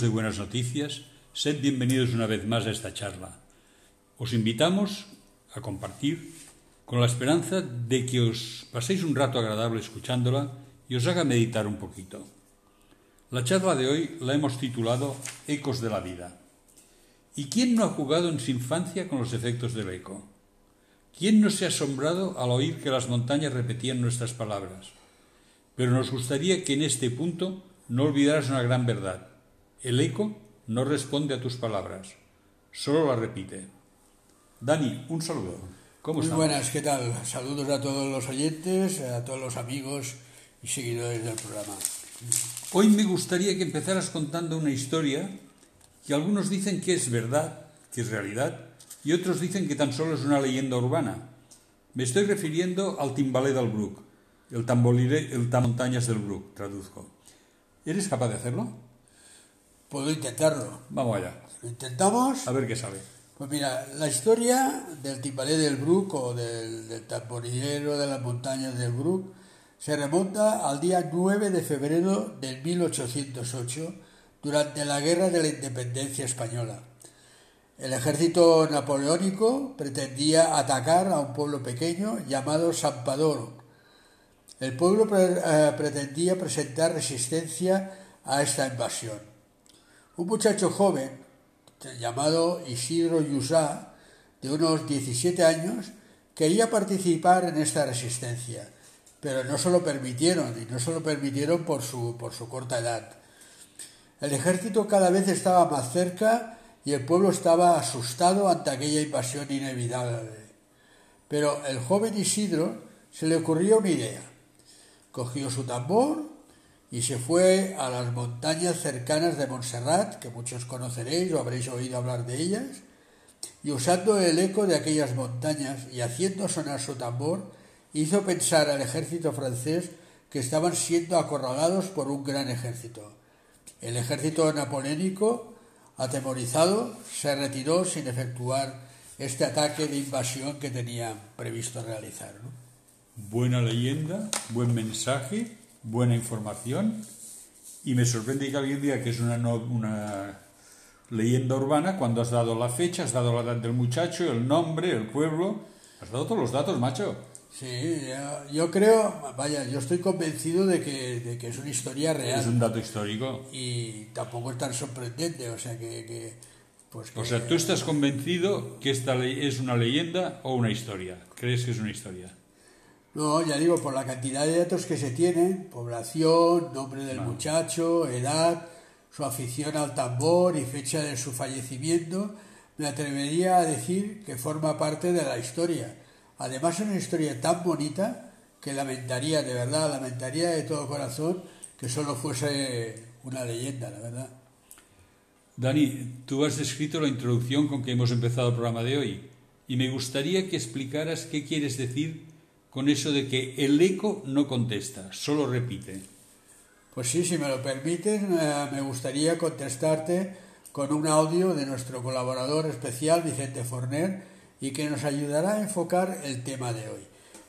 De Buenas Noticias, sed bienvenidos una vez más a esta charla. Os invitamos a compartir con la esperanza de que os paséis un rato agradable escuchándola y os haga meditar un poquito. La charla de hoy la hemos titulado Ecos de la vida. ¿Y quién no ha jugado en su infancia con los efectos del eco? ¿Quién no se ha asombrado al oír que las montañas repetían nuestras palabras? Pero nos gustaría que en este punto no olvidaras una gran verdad. El eco no responde a tus palabras, solo la repite. Dani, un saludo. ¿Cómo Muy buenas, ¿qué tal? Saludos a todos los oyentes, a todos los amigos y seguidores del programa. Hoy me gustaría que empezaras contando una historia que algunos dicen que es verdad, que es realidad, y otros dicen que tan solo es una leyenda urbana. Me estoy refiriendo al timbalé del Brook, el tambolire, el montañas del Brook, traduzco. ¿Eres capaz de hacerlo? Puedo intentarlo. Vamos allá. ¿Lo intentamos? A ver qué sale. Pues mira, la historia del timbalé del Brook o del, del de las montañas del Brook se remonta al día 9 de febrero del 1808 durante la Guerra de la Independencia Española. El ejército napoleónico pretendía atacar a un pueblo pequeño llamado Sampadoro. El pueblo eh, pretendía presentar resistencia a esta invasión. Un muchacho joven, llamado Isidro Yusá, de unos 17 años, quería participar en esta resistencia, pero no se lo permitieron, y no se lo permitieron por su, por su corta edad. El ejército cada vez estaba más cerca y el pueblo estaba asustado ante aquella invasión inevitable. Pero el joven Isidro se le ocurrió una idea. Cogió su tambor y se fue a las montañas cercanas de Montserrat, que muchos conoceréis o habréis oído hablar de ellas, y usando el eco de aquellas montañas y haciendo sonar su tambor, hizo pensar al ejército francés que estaban siendo acorralados por un gran ejército. El ejército napoleónico Atemorizado, se retiró sin efectuar este ataque de invasión que tenía previsto realizar. Buena leyenda, buen mensaje, buena información y me sorprende que alguien diga que es una, una leyenda urbana cuando has dado la fecha, has dado la edad del muchacho, el nombre, el pueblo, has dado todos los datos, macho. Sí, yo, creo, vaya, yo estoy convencido de que, es una historia real. Es un dato histórico. Y tampoco es tan sorprendente, o sea que... pues o sea, tú estás convencido que esta es una leyenda o una historia. ¿Crees que es una historia? No, ya digo, por la cantidad de datos que se tienen, población, nombre del muchacho, edad, su afición al tambor y fecha de su fallecimiento, me atrevería a decir que forma parte de la historia Además es una historia tan bonita que lamentaría, de verdad, lamentaría de todo corazón que solo fuese una leyenda, la verdad. Dani, tú has escrito la introducción con que hemos empezado el programa de hoy y me gustaría que explicaras qué quieres decir con eso de que el eco no contesta, solo repite. Pues sí, si me lo permites, me gustaría contestarte con un audio de nuestro colaborador especial, Vicente Forner, y que nos ayudará a enfocar el tema de hoy.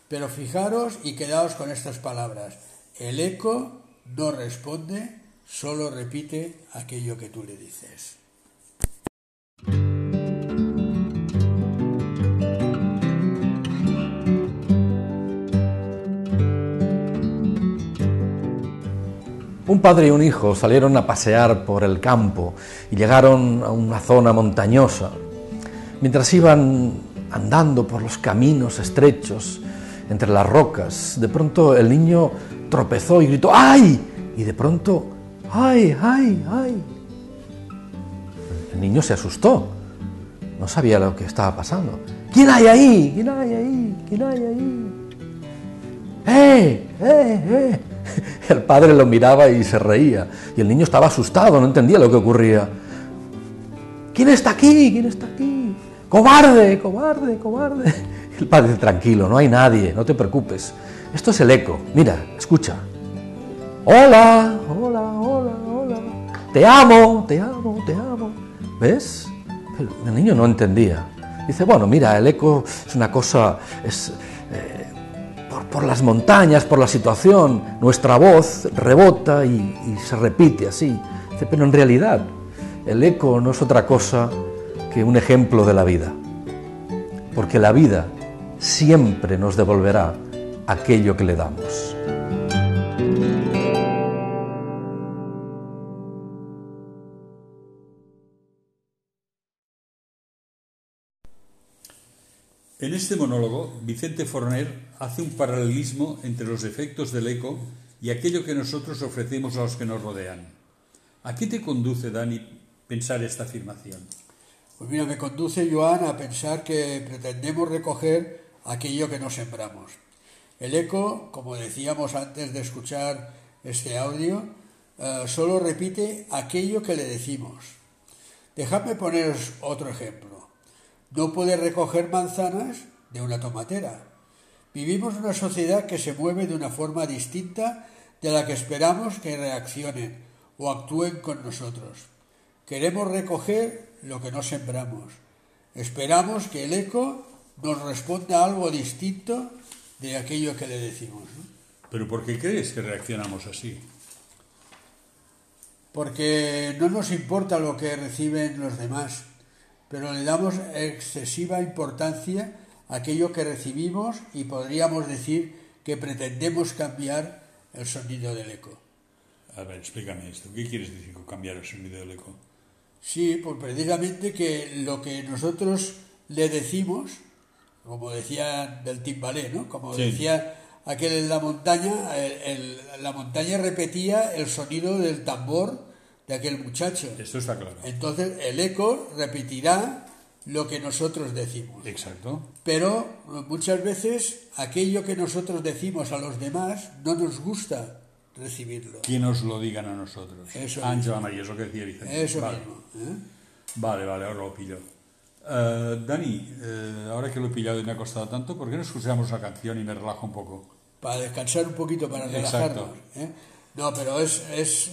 Pero fijaros y quedaos con estas palabras. El eco no responde, solo repite aquello que tú le dices. Un padre y un hijo salieron a pasear por el campo y llegaron a una zona montañosa Mientras iban andando por los caminos estrechos entre las rocas, de pronto el niño tropezó y gritó ¡ay! Y de pronto ¡ay, ay, ay! El niño se asustó, no sabía lo que estaba pasando. ¿Quién hay ahí? ¿Quién hay ahí? ¿Quién hay ahí? ¡Eh! ¡Eh! ¡Eh! El padre lo miraba y se reía, y el niño estaba asustado, no entendía lo que ocurría. ¿Quién está aquí? ¿Quién está aquí? cobarde, cobarde, cobarde. El padre dice, tranquilo, no hay nadie, no te preocupes. Esto es el eco. Mira, escucha. Hola, hola, hola, hola. Te amo, te amo, te amo. ¿Ves? el niño no entendía. Dice, bueno, mira, el eco es una cosa, eh, por, las montañas, por la situación, nuestra voz rebota y, y se repite así. Pero en realidad el eco no es otra cosa que un ejemplo de la vida, porque la vida siempre nos devolverá aquello que le damos. En este monólogo, Vicente Forner hace un paralelismo entre los efectos del eco y aquello que nosotros ofrecemos a los que nos rodean. ¿A qué te conduce, Dani, pensar esta afirmación? Pues mira, me conduce, Joan, a pensar que pretendemos recoger aquello que no sembramos. El eco, como decíamos antes de escuchar este audio, eh, solo repite aquello que le decimos. Dejadme poneros otro ejemplo. No puede recoger manzanas de una tomatera. Vivimos en una sociedad que se mueve de una forma distinta de la que esperamos que reaccionen o actúen con nosotros. Queremos recoger lo que no sembramos. Esperamos que el eco nos responda algo distinto de aquello que le decimos. ¿Pero por qué crees que reaccionamos así? Porque no nos importa lo que reciben los demás pero le damos excesiva importancia a aquello que recibimos y podríamos decir que pretendemos cambiar el sonido del eco. A ver, explícame esto. ¿Qué quieres decir con cambiar el sonido del eco? Sí, pues precisamente que lo que nosotros le decimos, como decía del timbalé, ¿no? Como decía aquel en la montaña, la montaña repetía el sonido del tambor de aquel muchacho. Esto está claro. Entonces el eco repetirá lo que nosotros decimos. Exacto. Pero muchas veces aquello que nosotros decimos a los demás no nos gusta recibirlo. Que nos lo digan a nosotros. Eso Ángela María, es lo que decía Vicente. Eso vale. mismo. ¿eh? Vale, vale, ahora lo pillo. Eh, Dani, eh, ahora que lo he pillado y me ha costado tanto, ¿por qué no escuchamos una canción y me relajo un poco? Para descansar un poquito, para relajarnos. ¿eh? No, pero es, es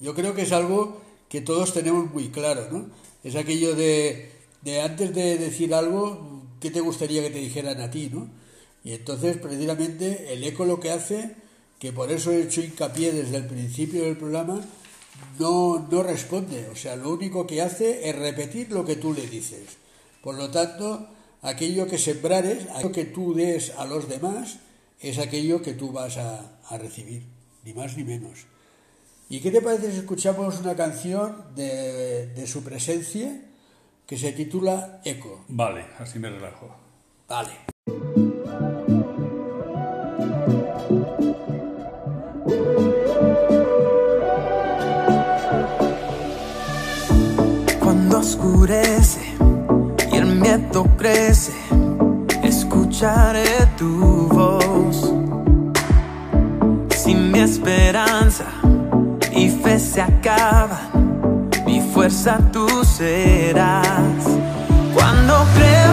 yo creo que es algo que todos tenemos muy claro, ¿no? Es aquello de, de antes de decir algo, ¿qué te gustaría que te dijeran a ti, ¿no? Y entonces, precisamente, el eco lo que hace, que por eso he hecho hincapié desde el principio del programa, no, no responde. O sea, lo único que hace es repetir lo que tú le dices. Por lo tanto, aquello que sembrares, aquello que tú des a los demás, es aquello que tú vas a, a recibir, ni más ni menos. ¿Y qué te parece si escuchamos una canción de, de su presencia que se titula Eco? Vale, así me relajo. Vale. Cuando oscurece y el miedo crece, escucharé tu se acaban, mi fuerza tú serás. Cuando creo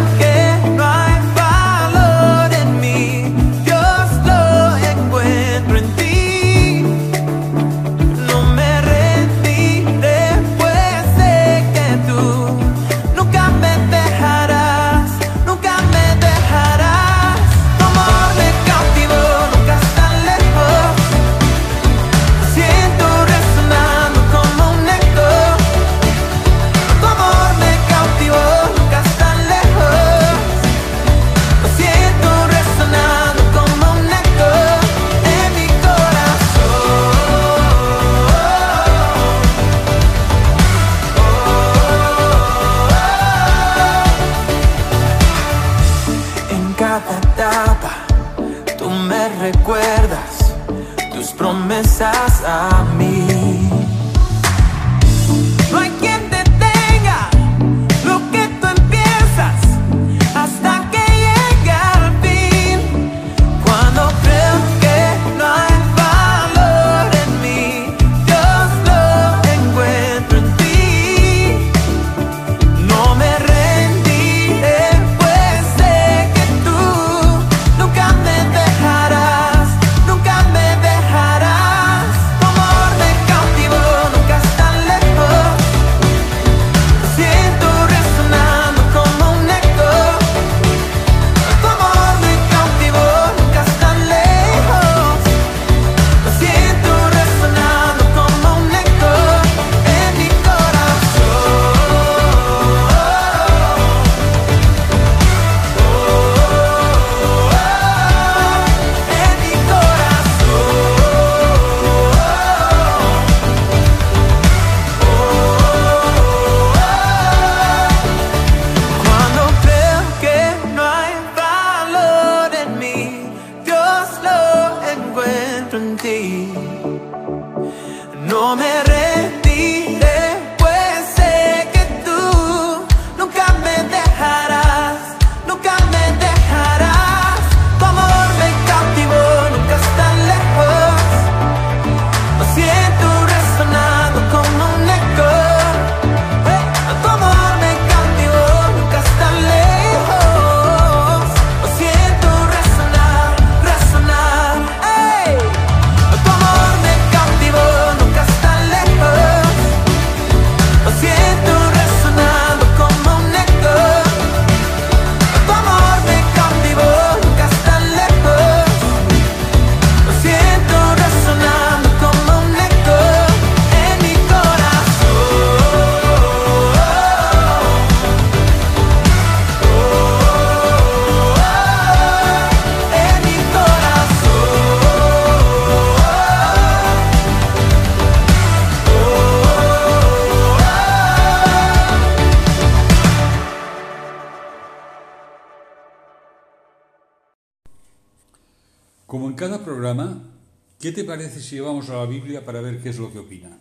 ¿qué te parece si vamos a la Biblia para ver qué es lo que opina?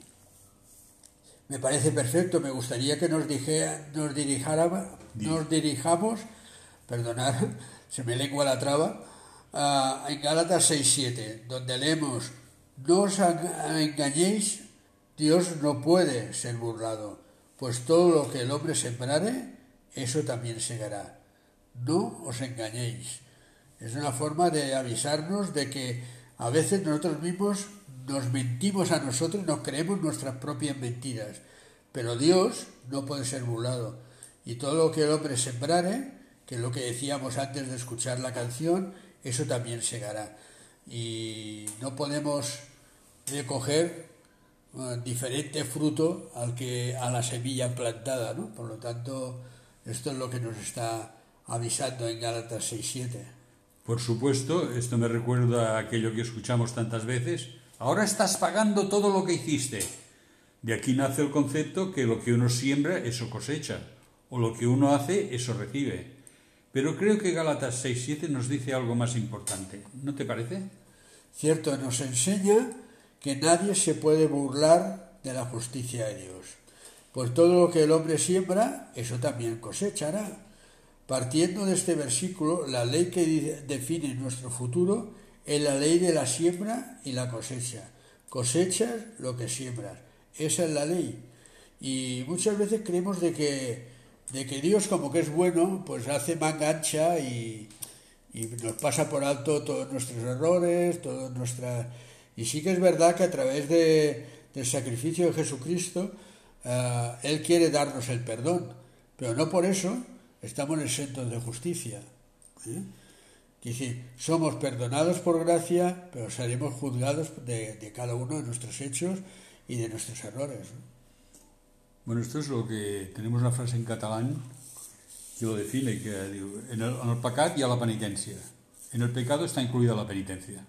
Me parece perfecto. Me gustaría que nos, dije, nos, dirijara- Di. nos dirijamos, perdonad, se me lengua la traba, a- en Gálatas 6.7, donde leemos, no os en- engañéis, Dios no puede ser burlado, pues todo lo que el hombre sembrare, eso también segará. No os engañéis. Es una forma de avisarnos de que a veces nosotros mismos nos mentimos a nosotros, nos creemos nuestras propias mentiras. Pero Dios no puede ser burlado. Y todo lo que el hombre sembrare, que es lo que decíamos antes de escuchar la canción, eso también segará. Y no podemos recoger eh, diferente fruto al que a la semilla plantada, ¿no? Por lo tanto, esto es lo que nos está avisando en Gálatas 6.7. Por supuesto, esto me recuerda aquello que escuchamos tantas veces. Ahora estás pagando todo lo que hiciste. De aquí nace el concepto que lo que uno siembra, eso cosecha, o lo que uno hace, eso recibe. Pero creo que Gálatas 6.7 nos dice algo más importante. ¿No te parece? Cierto, nos enseña que nadie se puede burlar de la justicia de Dios. Pues todo lo que el hombre siembra, eso también cosechará. Partiendo de este versículo, la ley que define nuestro futuro es la ley de la siembra y la cosecha. Cosechas lo que siembras. Esa es la ley. Y muchas veces creemos de que, de que Dios, como que es bueno, pues hace manga ancha y, nos pasa por alto todos nuestros errores, todas nuestras... Y sí que es verdad que a través de, del sacrificio de Jesucristo, ah, Él quiere darnos el perdón, pero no por eso estamos exentos de justicia. ¿eh? Decir, somos perdonados por gracia, pero seremos juzgados de, de cada uno de nuestros hechos y de nuestros errores. ¿no? Bueno, esto es lo que tenemos una frase en catalán que lo define, que diu, en el, en el pecat hi ha la penitencia. En el pecado está incluida la penitencia.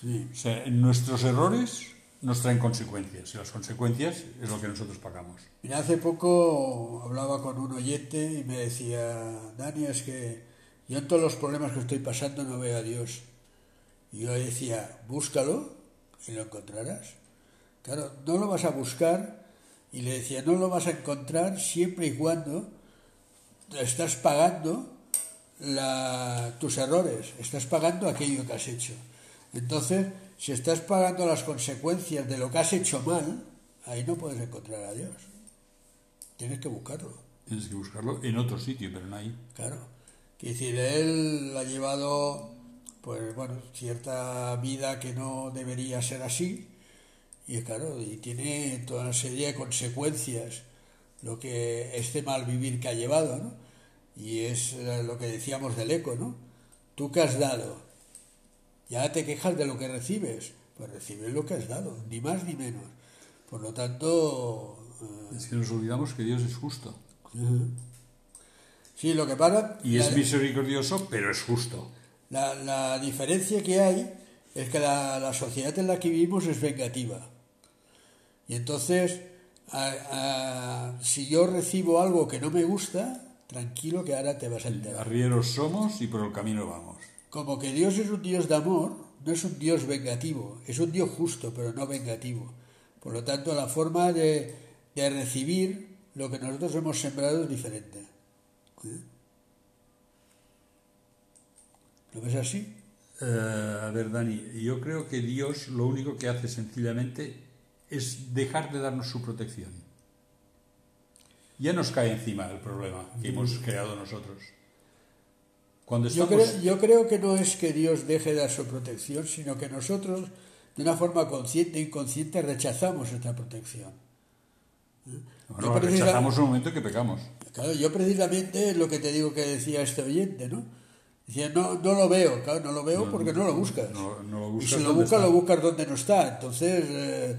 Sí. O sea, en nuestros errores nos traen consecuencias y las consecuencias es lo que nosotros pagamos. Mira, hace poco hablaba con un oyente y me decía, Dani, es que yo en todos los problemas que estoy pasando no veo a Dios. Y yo decía, búscalo y lo encontrarás. Claro, no lo vas a buscar y le decía, no lo vas a encontrar siempre y cuando estás pagando la- tus errores, estás pagando aquello que has hecho. Entonces, si estás pagando las consecuencias de lo que has hecho mal, ahí no puedes encontrar a Dios. Tienes que buscarlo, Tienes que buscarlo en otro sitio, pero no ahí. claro. Quiere decir, él ha llevado, pues bueno, cierta vida que no debería ser así, y claro, y tiene toda una serie de consecuencias lo que este mal vivir que ha llevado, ¿no? Y es eh, lo que decíamos del eco, ¿no? Tú que has dado, ya te quejas de lo que recibes, pues recibes lo que has dado, ni más ni menos. Por lo tanto, eh, Es que nos olvidamos que Dios es justo. sí, lo que pasa... Y es la- misericordioso, pero es justo. La, la diferencia que hay es que la, la sociedad en la que vivimos es vengativa. Y entonces, a- a- si yo recibo algo que no me gusta, tranquilo que ahora te vas a enterar. Arrieros somos y por el camino vamos. Como que Dios es un Dios de amor, no es un Dios vengativo, es un Dios justo, pero no vengativo. Por lo tanto, la forma de, de recibir lo que nosotros hemos sembrado es diferente. ¿Eh? ¿Lo ves así? Eh, a ver, Dani, yo creo que Dios lo único que hace sencillamente es dejar de darnos su protección. Ya nos cae encima el problema que hemos creado nosotros. Cuando Yo creo, yo creo que no es que Dios deje de dar su protección, sino que nosotros, de una forma consciente e inconsciente, rechazamos esta protección. Bueno, Yo precisa- rechazamos el momento que pecamos. Claro, yo precisamente es lo que te digo que decía este oyente, ¿no? Decía, no, no lo veo, claro, no lo veo porque no lo buscas. No, no lo y buscas si lo buscas, lo buscas donde no está. Entonces, eh,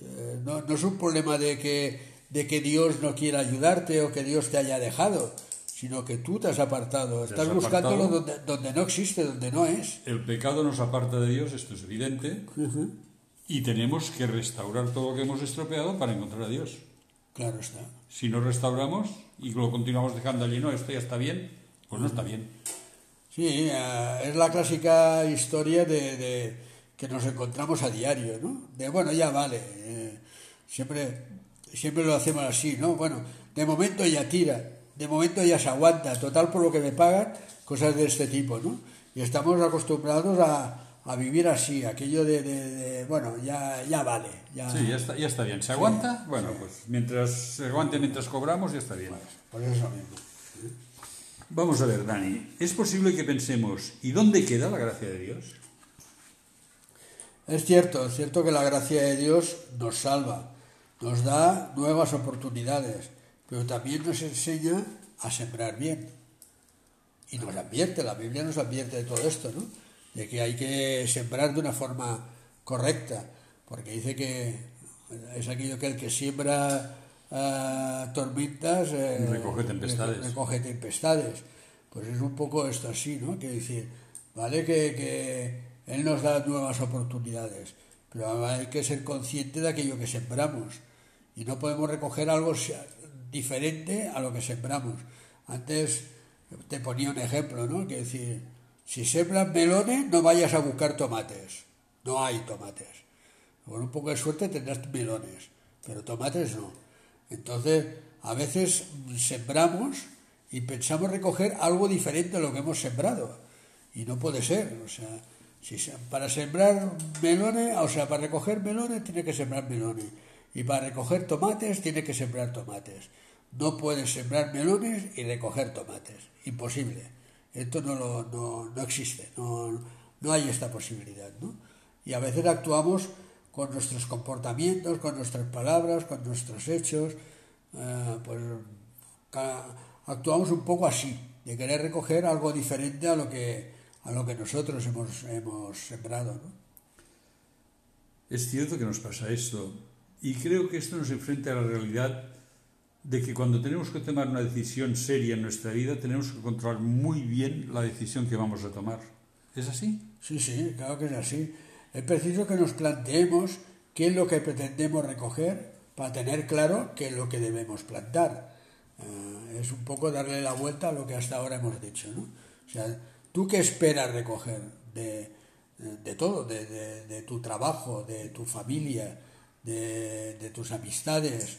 eh, no, no es un problema de que, de que Dios no quiera ayudarte o que Dios te haya dejado, sino que tú te has apartado. Te Estás has buscándolo apartado. donde, donde no existe, donde no es. El pecado nos aparta de Dios, esto es evidente, y tenemos que restaurar todo lo que hemos estropeado para encontrar a Dios. Claro está. Si no restauramos y lo continuamos dejando allí, no, esto ya está bien, pues no está bien. Sí, eh, es la clásica historia de, de que nos encontramos a diario, ¿no? De bueno, ya vale, eh, siempre, siempre lo hacemos así, ¿no? Bueno, de momento ya tira, de momento ya se aguanta, total por lo que me pagan, cosas de este tipo, ¿no? Y estamos acostumbrados a, a vivir así, aquello de, de- de, bueno, ya, ya vale, ya, Sí, ya está, ya está bien. ¿Se aguanta? Bueno, pues mientras se aguante mientras cobramos, ya está bien. por eso mismo. Vamos a ver, Dani. ¿Es posible que pensemos, ¿y dónde queda la gracia de Dios? Es cierto, es cierto que la gracia de Dios nos salva, nos da nuevas oportunidades, pero también nos enseña a sembrar bien. Y nos advierte, la Biblia nos advierte de todo esto, ¿no? De que hay que sembrar de una forma correcta, porque dice que es aquello que el que siembra ah, tormentas eh, Recoge tempestades. reco- recoge tempestades. Pues es un poco esto así, ¿no? Que decir, vale que, que Él nos da nuevas oportunidades, pero hay que ser consciente de aquello que sembramos y no podemos recoger algo diferente a lo que sembramos. Antes te ponía un ejemplo, ¿no? Que decir, si sembras melones, no vayas a buscar tomates. No hay tomates. Con un poco de suerte tendrás melones, pero tomates no. Entonces, a veces sembramos y pensamos recoger algo diferente a lo que hemos sembrado. Y no puede ser. O sea, si para sembrar melones, o sea, para recoger melones, tiene que sembrar melones. Y para recoger tomates, tiene que sembrar tomates. No puedes sembrar melones y recoger tomates. Imposible. Esto no, lo, no, no existe. No, no hay esta posibilidad. ¿no? Y a veces actuamos con nuestros comportamientos, con nuestras palabras, con nuestros hechos. eh, pues actuamos un poco así, de querer recoger algo diferente a lo que, a lo que nosotros hemos, hemos sembrado. ¿no? Es cierto que nos pasa esto y creo que esto nos enfrenta a la realidad de que cuando tenemos que tomar una decisión seria en nuestra vida tenemos que controlar muy bien la decisión que vamos a tomar. ¿Es así? Sí, sí, claro que es así. Es preciso que nos planteemos qué es lo que pretendemos recoger para tener claro qué es lo que debemos plantar. Eh, es un poco darle la vuelta a lo que hasta ahora hemos dicho. ¿no? O sea, ¿tú qué esperas recoger de, de todo? De, de- de tu trabajo, de tu familia, de, tus amistades,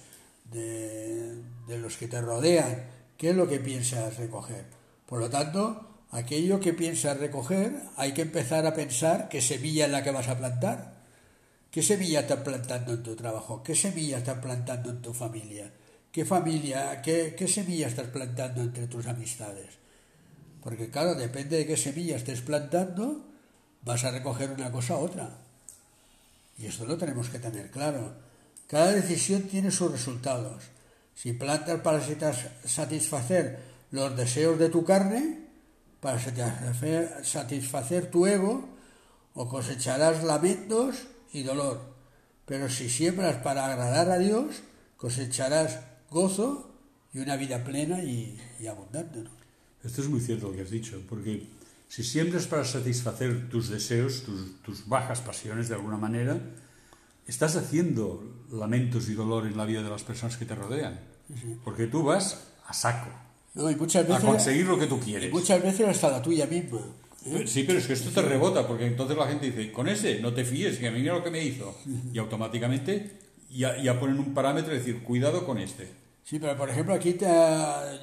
de, de los que te rodean. ¿Qué es lo que piensas recoger? Por lo tanto, aquello que piensas recoger, hay que empezar a pensar qué semilla es la que vas a plantar. ¿Qué semilla estás plantando en tu trabajo? ¿Qué semilla estás plantando en tu familia? ¿Qué familia, qué, qué semilla estás plantando entre tus amistades? Porque claro, depende de qué semilla estés plantando, vas a recoger una cosa u otra. Y esto lo tenemos que tener claro. Cada decisión tiene sus resultados. Si plantas para satis- satisfacer los deseos de tu carne, para satisfacer, tu ego, o cosecharás lamentos y dolor. Pero si siembras para agradar a Dios, cosecharás gozo y una vida plena y, abundante. Esto es muy cierto lo que has dicho, porque si siembras para satisfacer tus deseos, tus, tus bajas pasiones de alguna manera, estás haciendo lamentos y dolor en la vida de las personas que te rodean. Porque tú vas a saco, No, y muchas a conseguir lo que tú y quieres. muchas veces hasta la tuya misma. ¿eh? Sí, pero es que esto te rebota, porque entonces la gente dice, con ese no te fíes, que mira lo que me hizo. Y automáticamente ya, ya ponen un parámetro y decir, cuidado con este. Sí, pero por ejemplo aquí te,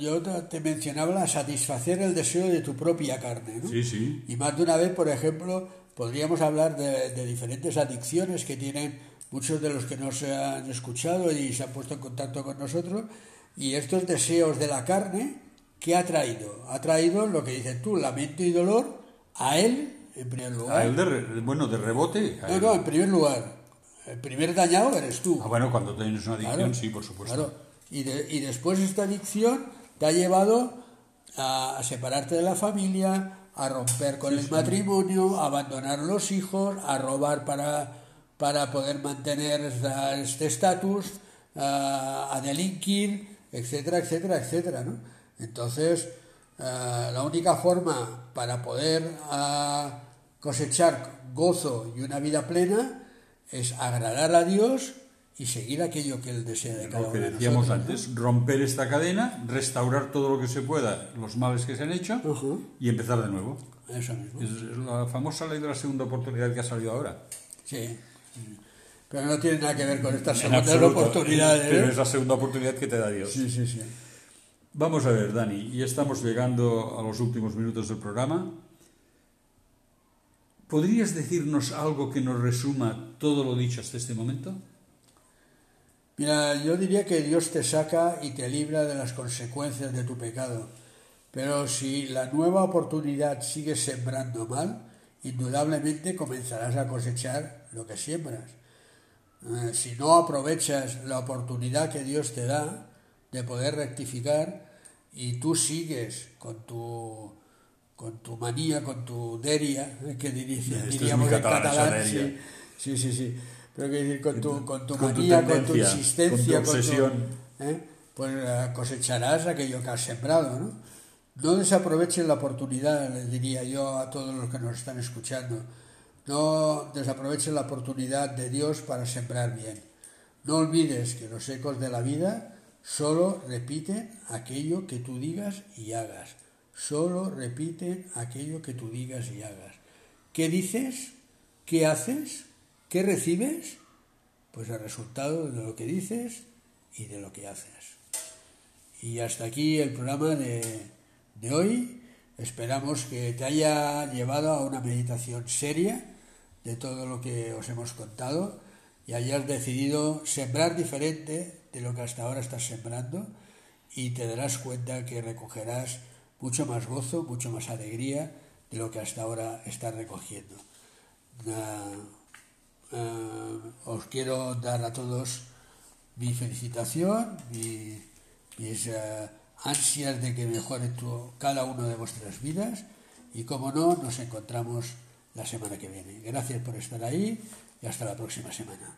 yo te, mencionaba la satisfacer el deseo de tu propia carne. ¿no? Sí, sí. Y más de una vez, por ejemplo, podríamos hablar de, de diferentes adicciones que tienen muchos de los que nos han escuchado y se han puesto en contacto con nosotros. Y estos deseos de la carne, ¿qué ha traído? Ha traído lo que dices tú, lamento y dolor a él, en primer lugar. A él de, re- bueno, de rebote. a No, él. no, en primer lugar. El primer dañado eres tú. Ah, bueno, cuando tienes una adicción, Claro, sí, por supuesto. claro. Y, de- y después esta adicción te ha llevado a, a separarte de la familia, a romper con el matrimonio, a abandonar los hijos, a robar para, para poder mantener esta- este estatus, a, a delinquir, etcétera, etcétera, etcétera. ¿no? Entonces, eh, la única forma para poder cosechar gozo y una vida plena es agradar a Dios y seguir aquello que Él desea de cada Lo que uno de decíamos antes, romper esta cadena, restaurar todo lo que se pueda, los males que se han hecho y empezar de nuevo. Eso mismo. Es la famosa ley de la segunda oportunidad que ha salido ahora. Sí. Pero no tiene nada que ver con estas segundas oportunidades. Pero ¿eh? es la segunda oportunidad que te da Dios. Sí, sí, sí. Vamos a ver, Dani, y estamos llegando a los últimos minutos del programa. ¿Podrías decirnos algo que nos resuma todo lo dicho hasta este momento? Mira, yo diría que Dios te saca y te libra de las consecuencias de tu pecado. Pero si la nueva oportunidad sigue sembrando mal, indudablemente comenzarás a cosechar lo que siembras. Eh, si no aprovechas la oportunidad que Dios te da de poder rectificar y tú sigues con tu con tu manía, con tu deria, eh, que diría- diríamos en catalán, sí, sí, sí. Pero que decir, con tu, con tu Con tu manía, con tu insistencia, con tu obsesión. ¿eh? pues eh, cosecharás aquello que has sembrado, ¿no? No desaprovechen la oportunidad, les diría yo a todos los que nos están escuchando. No desaprovechen la oportunidad de Dios para sembrar bien. No olvides que los ecos de la vida solo repiten aquello que tú digas y hagas. Solo repiten aquello que tú digas y hagas. ¿Qué dices? ¿Qué haces? ¿Qué recibes? Pues el resultado de lo que dices y de lo que haces. Y hasta aquí el programa de, de hoy. Esperamos que te haya llevado a una meditación seria de todo lo que os hemos contado y hayas decidido sembrar diferente de lo que hasta ahora estás sembrando y te darás cuenta que recogerás mucho más gozo, mucho más alegría de lo que hasta ahora estás recogiendo. Ah, os quiero dar a todos mi felicitación, mi- mis eh, ansias de que mejore tu- cada uno de vuestras vidas y como no, nos encontramos la semana que viene. Gracias por estar ahí y hasta la próxima semana.